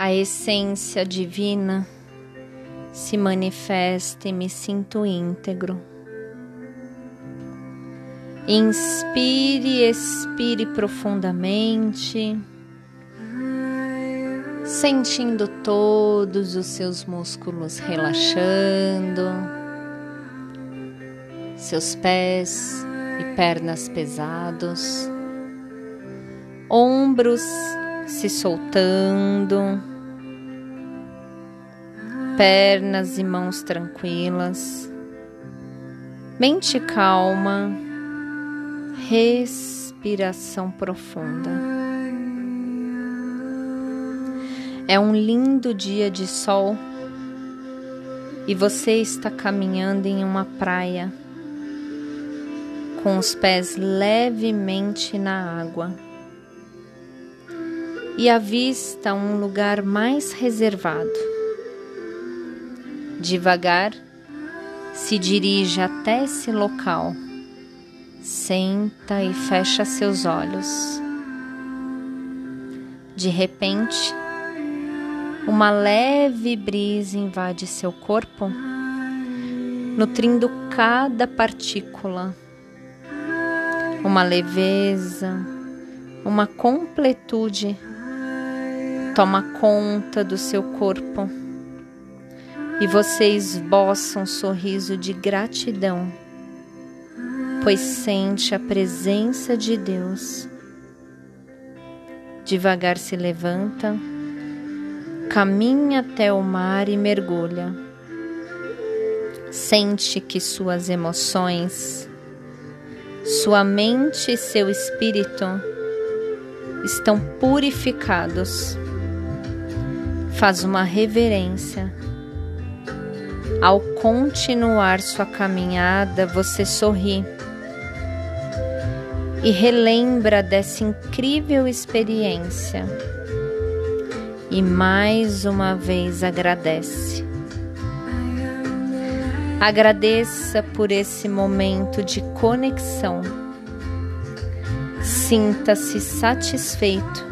a essência divina se manifesta e me sinto íntegro. Inspire, expire profundamente, sentindo todos os seus músculos relaxando, seus pés e pernas pesados, ombros se soltando, pernas e mãos tranquilas, mente calma, respiração profunda. É um lindo dia de sol. E você está caminhando em uma praia. Com os pés levemente na água. E avista um lugar mais reservado. Devagar, se dirige até esse local, senta e fecha seus olhos. De repente, uma leve brisa invade seu corpo, nutrindo cada partícula. Uma leveza, uma completude toma conta do seu corpo e você esboça um sorriso de gratidão, pois sente a presença de Deus. Devagar se levanta, caminha até o mar e mergulha. Sente que suas emoções, sua mente e seu espírito estão purificados faz uma reverência. Ao continuar sua caminhada, você sorri e relembra dessa incrível experiência. E mais uma vez agradece. Agradeça por esse momento de conexão. Sinta-se satisfeito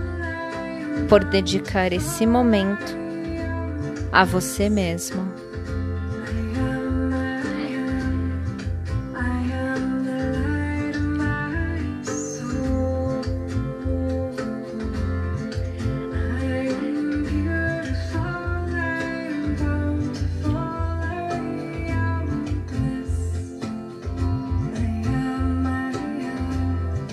por dedicar esse momento a você mesmo.